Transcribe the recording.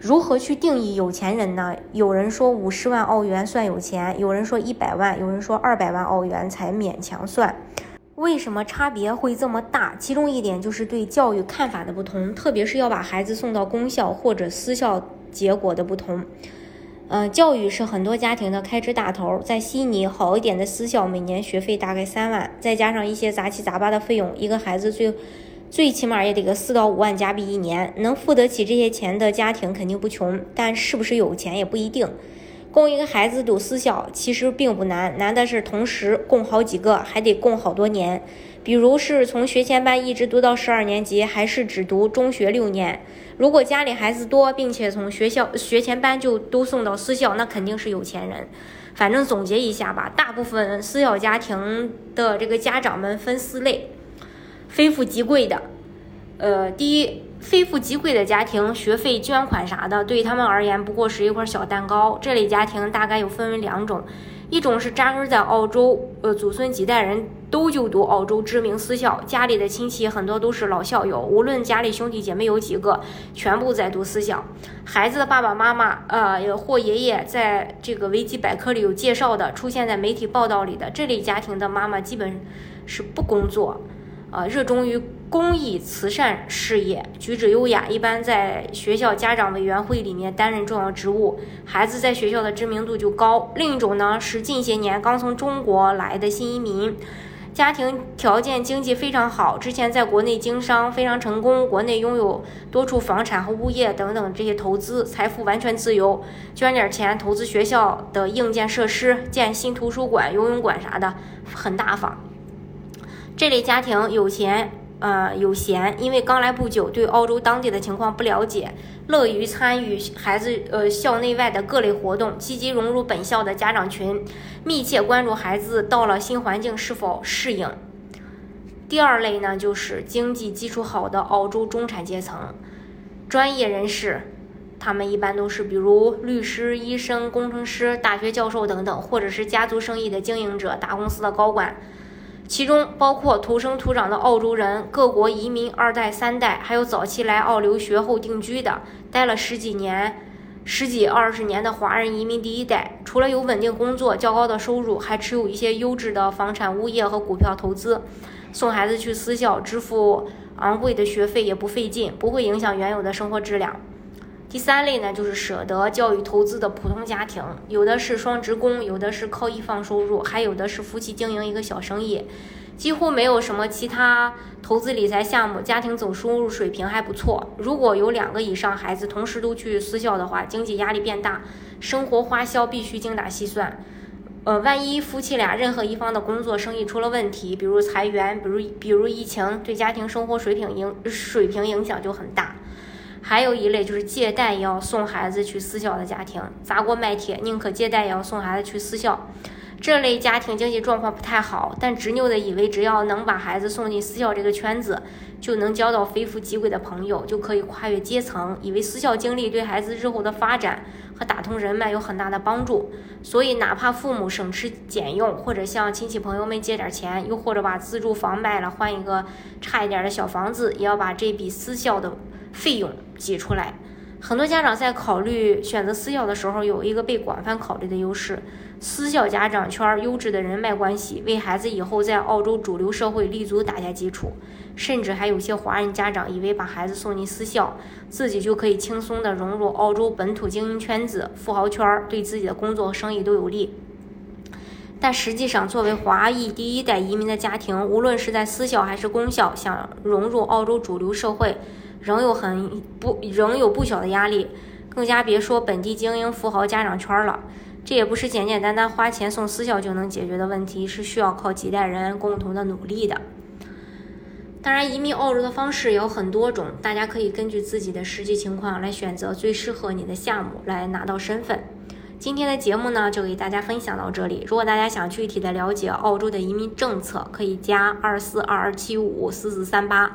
如何去定义有钱人呢？有人说五十万澳元算有钱，有人说一百万，有人说二百万澳元才勉强算。为什么差别会这么大？其中一点就是对教育看法的不同，特别是要把孩子送到公校或者私校结果的不同。嗯，教育是很多家庭的开支大头，在悉尼好一点的私校，每年学费大概三万，再加上一些杂七杂八的费用，一个孩子最。最起码也得个四到五万加币一年，能付得起这些钱的家庭肯定不穷，但是不是有钱也不一定。供一个孩子读私校其实并不难，难的是同时供好几个，还得供好多年。比如是从学前班一直读到十二年级，还是只读中学六年。如果家里孩子多，并且从学校学前班就都送到私校，那肯定是有钱人。反正总结一下吧，大部分私校家庭的这个家长们分四类。非富即贵的，呃，第一，非富即贵的家庭，学费捐款啥的，对他们而言不过是一块小蛋糕。这类家庭大概有分为两种，一种是扎根在澳洲，呃，祖孙几代人都就读澳洲知名私校，家里的亲戚很多都是老校友，无论家里兄弟姐妹有几个，全部在读私校。孩子的爸爸妈妈，呃，或爷爷，在这个维基百科里有介绍的，出现在媒体报道里的这类家庭的妈妈，基本是不工作。呃，热衷于公益慈善事业，举止优雅，一般在学校家长委员会里面担任重要职务，孩子在学校的知名度就高。另一种呢，是近些年刚从中国来的新移民，家庭条件经济非常好，之前在国内经商非常成功，国内拥有多处房产和物业等等这些投资，财富完全自由，捐点钱投资学校的硬件设施，建新图书馆、游泳馆啥的，很大方。这类家庭有钱，呃，有闲，因为刚来不久，对澳洲当地的情况不了解，乐于参与孩子呃校内外的各类活动，积极融入本校的家长群，密切关注孩子到了新环境是否适应。第二类呢，就是经济基础好的澳洲中产阶层，专业人士，他们一般都是比如律师、医生、工程师、大学教授等等，或者是家族生意的经营者、大公司的高管。其中包括土生土长的澳洲人、各国移民二代、三代，还有早期来澳留学后定居的，待了十几年、十几二十年的华人移民第一代。除了有稳定工作、较高的收入，还持有一些优质的房产、物业和股票投资。送孩子去私校，支付昂贵的学费也不费劲，不会影响原有的生活质量。第三类呢，就是舍得教育投资的普通家庭，有的是双职工，有的是靠一方收入，还有的是夫妻经营一个小生意，几乎没有什么其他投资理财项目，家庭总收入水平还不错。如果有两个以上孩子同时都去私校的话，经济压力变大，生活花销必须精打细算。呃，万一夫妻俩任何一方的工作生意出了问题，比如裁员，比如比如疫情，对家庭生活水平影水平影响就很大。还有一类就是借贷也要送孩子去私校的家庭，砸锅卖铁，宁可借贷也要送孩子去私校。这类家庭经济状况不太好，但执拗的以为只要能把孩子送进私校这个圈子，就能交到非富即贵的朋友，就可以跨越阶层，以为私校经历对孩子日后的发展和打通人脉有很大的帮助。所以哪怕父母省吃俭用，或者向亲戚朋友们借点钱，又或者把自住房卖了换一个差一点的小房子，也要把这笔私校的。费用挤出来，很多家长在考虑选择私校的时候，有一个被广泛考虑的优势：私校家长圈优质的人脉关系，为孩子以后在澳洲主流社会立足打下基础。甚至还有些华人家长以为把孩子送进私校，自己就可以轻松地融入澳洲本土精英圈子、富豪圈，对自己的工作和生意都有利。但实际上，作为华裔第一代移民的家庭，无论是在私校还是公校，想融入澳洲主流社会。仍有很不仍有不小的压力，更加别说本地精英富豪家长圈了。这也不是简简单单花钱送私校就能解决的问题，是需要靠几代人共同的努力的。当然，移民澳洲的方式有很多种，大家可以根据自己的实际情况来选择最适合你的项目来拿到身份。今天的节目呢，就给大家分享到这里。如果大家想具体的了解澳洲的移民政策，可以加二四二二七五四四三八，